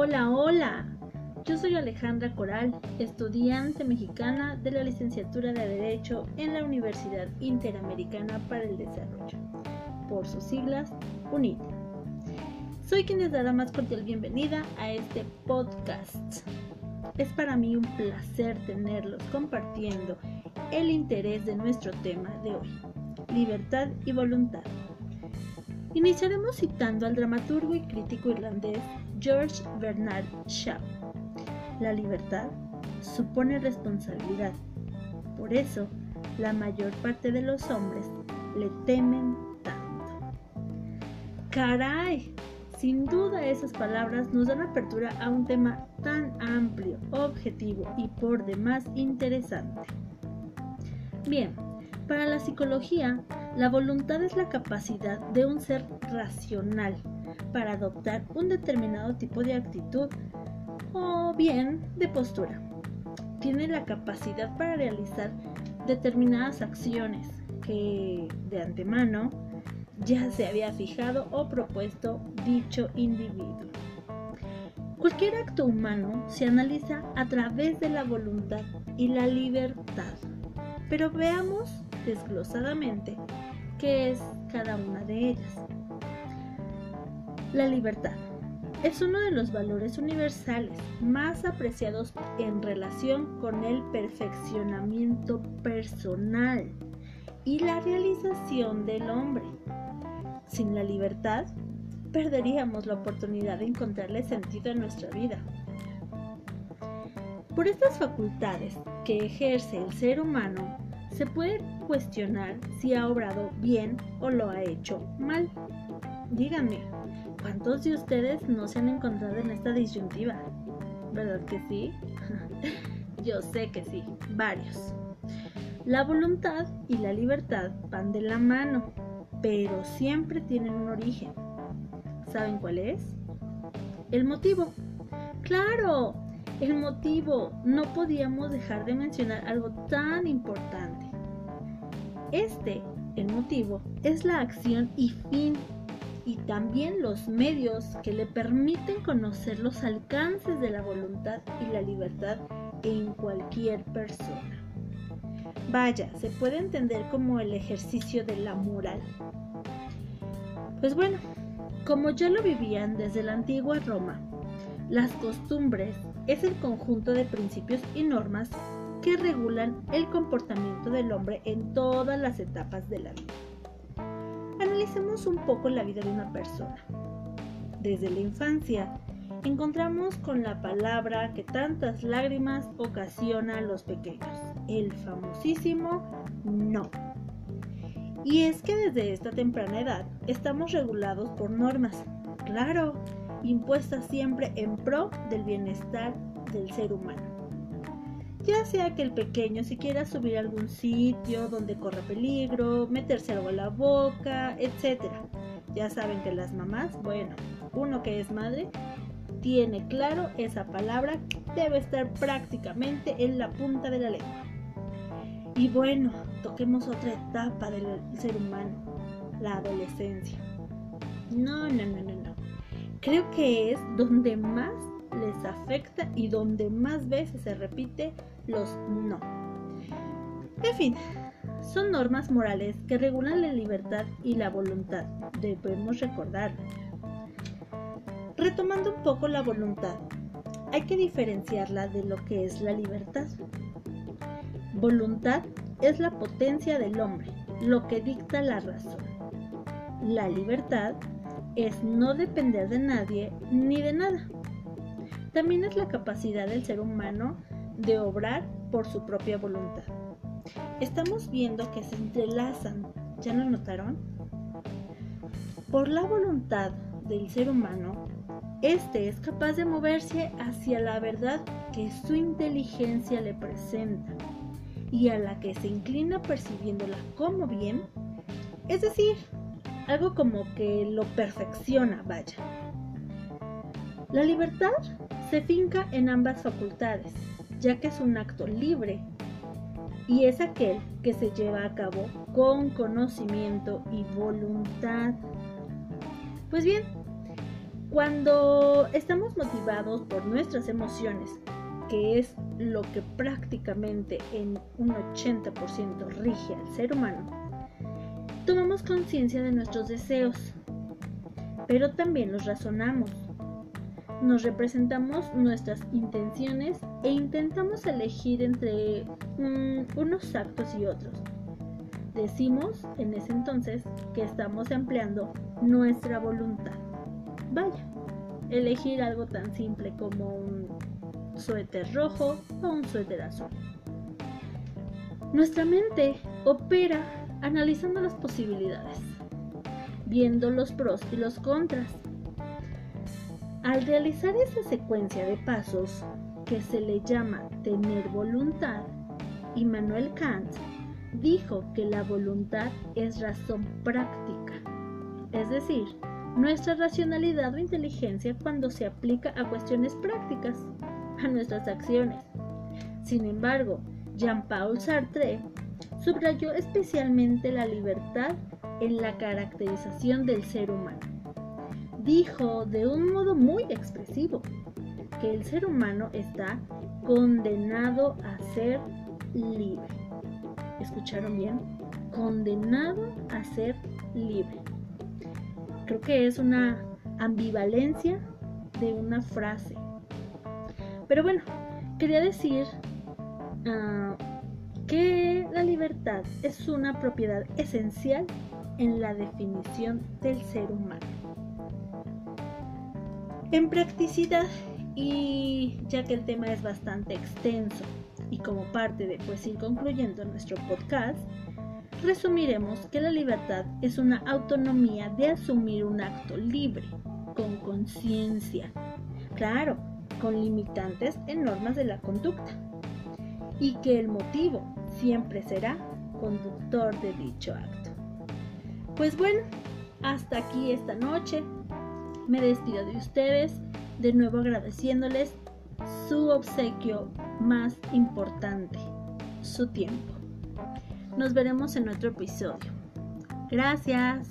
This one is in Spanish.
Hola, hola. Yo soy Alejandra Coral, estudiante mexicana de la licenciatura de Derecho en la Universidad Interamericana para el Desarrollo, por sus siglas UNIT. Soy quien les dará más cordial bienvenida a este podcast. Es para mí un placer tenerlos compartiendo el interés de nuestro tema de hoy, libertad y voluntad. Iniciaremos citando al dramaturgo y crítico irlandés George Bernard Shaw. La libertad supone responsabilidad. Por eso, la mayor parte de los hombres le temen tanto. ¡Caray! Sin duda esas palabras nos dan apertura a un tema tan amplio, objetivo y por demás interesante. Bien, para la psicología, la voluntad es la capacidad de un ser racional para adoptar un determinado tipo de actitud o bien de postura. Tiene la capacidad para realizar determinadas acciones que de antemano ya se había fijado o propuesto dicho individuo. Cualquier acto humano se analiza a través de la voluntad y la libertad. Pero veamos desglosadamente qué es cada una de ellas. La libertad es uno de los valores universales más apreciados en relación con el perfeccionamiento personal y la realización del hombre. Sin la libertad, perderíamos la oportunidad de encontrarle sentido a nuestra vida. Por estas facultades que ejerce el ser humano, se puede cuestionar si ha obrado bien o lo ha hecho mal. Díganme, ¿cuántos de ustedes no se han encontrado en esta disyuntiva? ¿Verdad que sí? Yo sé que sí, varios. La voluntad y la libertad van de la mano, pero siempre tienen un origen. ¿Saben cuál es? El motivo. Claro, el motivo. No podíamos dejar de mencionar algo tan importante. Este, el motivo, es la acción y fin y también los medios que le permiten conocer los alcances de la voluntad y la libertad en cualquier persona. Vaya, se puede entender como el ejercicio de la moral. Pues bueno, como ya lo vivían desde la antigua Roma, las costumbres es el conjunto de principios y normas que regulan el comportamiento del hombre en todas las etapas de la vida. Analicemos un poco la vida de una persona. Desde la infancia, encontramos con la palabra que tantas lágrimas ocasiona a los pequeños, el famosísimo no. Y es que desde esta temprana edad estamos regulados por normas, claro, impuestas siempre en pro del bienestar del ser humano ya sea que el pequeño si quiera subir a algún sitio donde corre peligro, meterse algo a la boca, etc. Ya saben que las mamás, bueno, uno que es madre, tiene claro esa palabra debe estar prácticamente en la punta de la lengua. Y bueno, toquemos otra etapa del ser humano, la adolescencia. No, no, no, no, no. Creo que es donde más les afecta y donde más veces se repite los no. En fin, son normas morales que regulan la libertad y la voluntad, debemos recordar. Retomando un poco la voluntad, hay que diferenciarla de lo que es la libertad. Voluntad es la potencia del hombre, lo que dicta la razón. La libertad es no depender de nadie ni de nada. También es la capacidad del ser humano de obrar por su propia voluntad. Estamos viendo que se entrelazan, ¿ya lo notaron? Por la voluntad del ser humano, este es capaz de moverse hacia la verdad que su inteligencia le presenta y a la que se inclina percibiéndola como bien, es decir, algo como que lo perfecciona, vaya. La libertad se finca en ambas facultades, ya que es un acto libre y es aquel que se lleva a cabo con conocimiento y voluntad. Pues bien, Cuando estamos motivados por nuestras emociones, que es lo que prácticamente en un 80% rige al ser humano, tomamos conciencia de nuestros deseos, pero también los razonamos. Nos representamos nuestras intenciones e intentamos elegir entre unos actos y otros. Decimos en ese entonces que estamos empleando nuestra voluntad. Vaya, elegir algo tan simple como un suéter rojo o un suéter azul. Nuestra mente opera analizando las posibilidades, viendo los pros y los contras. Al realizar esa secuencia de pasos que se le llama tener voluntad, Immanuel Kant dijo que la voluntad es razón práctica, es decir, nuestra racionalidad o inteligencia cuando se aplica a cuestiones prácticas, a nuestras acciones. Sin embargo, Jean-Paul Sartre subrayó especialmente la libertad en la caracterización del ser humano. Dijo de un modo muy expresivo que el ser humano está condenado a ser libre. ¿Escucharon bien? Condenado a ser libre. Creo que es una ambivalencia de una frase. Pero bueno, quería decir uh, que la libertad es una propiedad esencial en la definición del ser humano. En practicidad, y ya que el tema es bastante extenso y como parte de pues ir concluyendo nuestro podcast, resumiremos que la libertad es una autonomía de asumir un acto libre, con conciencia, claro, con limitantes en normas de la conducta, y que el motivo siempre será conductor de dicho acto. Pues bueno, hasta aquí esta noche. Me despido de ustedes, de nuevo agradeciéndoles su obsequio más importante, su tiempo. Nos veremos en otro episodio. Gracias.